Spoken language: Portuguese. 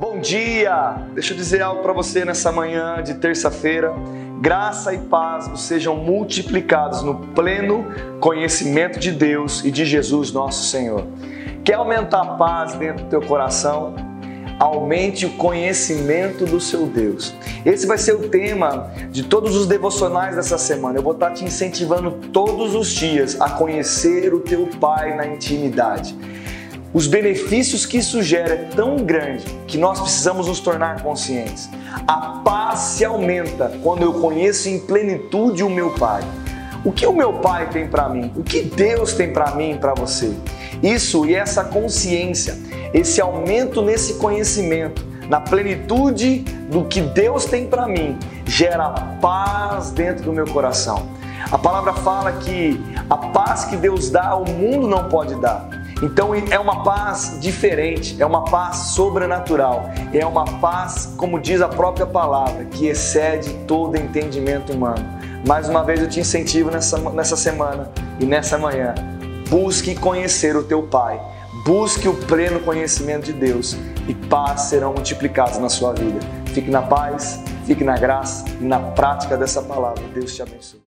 Bom dia! Deixa eu dizer algo para você nessa manhã de terça-feira. Graça e paz sejam multiplicados no pleno conhecimento de Deus e de Jesus, nosso Senhor. Quer aumentar a paz dentro do teu coração? Aumente o conhecimento do seu Deus. Esse vai ser o tema de todos os devocionais dessa semana. Eu vou estar te incentivando todos os dias a conhecer o teu Pai na intimidade. Os benefícios que isso gera é tão grande que nós precisamos nos tornar conscientes. A paz se aumenta quando eu conheço em plenitude o meu Pai. O que o meu Pai tem para mim? O que Deus tem para mim e para você? Isso e essa consciência, esse aumento nesse conhecimento, na plenitude do que Deus tem para mim, gera paz dentro do meu coração. A palavra fala que a paz que Deus dá, o mundo não pode dar. Então é uma paz diferente, é uma paz sobrenatural, é uma paz, como diz a própria palavra, que excede todo entendimento humano. Mais uma vez eu te incentivo nessa, nessa semana e nessa manhã. Busque conhecer o teu Pai, busque o pleno conhecimento de Deus e paz serão multiplicados na sua vida. Fique na paz, fique na graça e na prática dessa palavra. Deus te abençoe.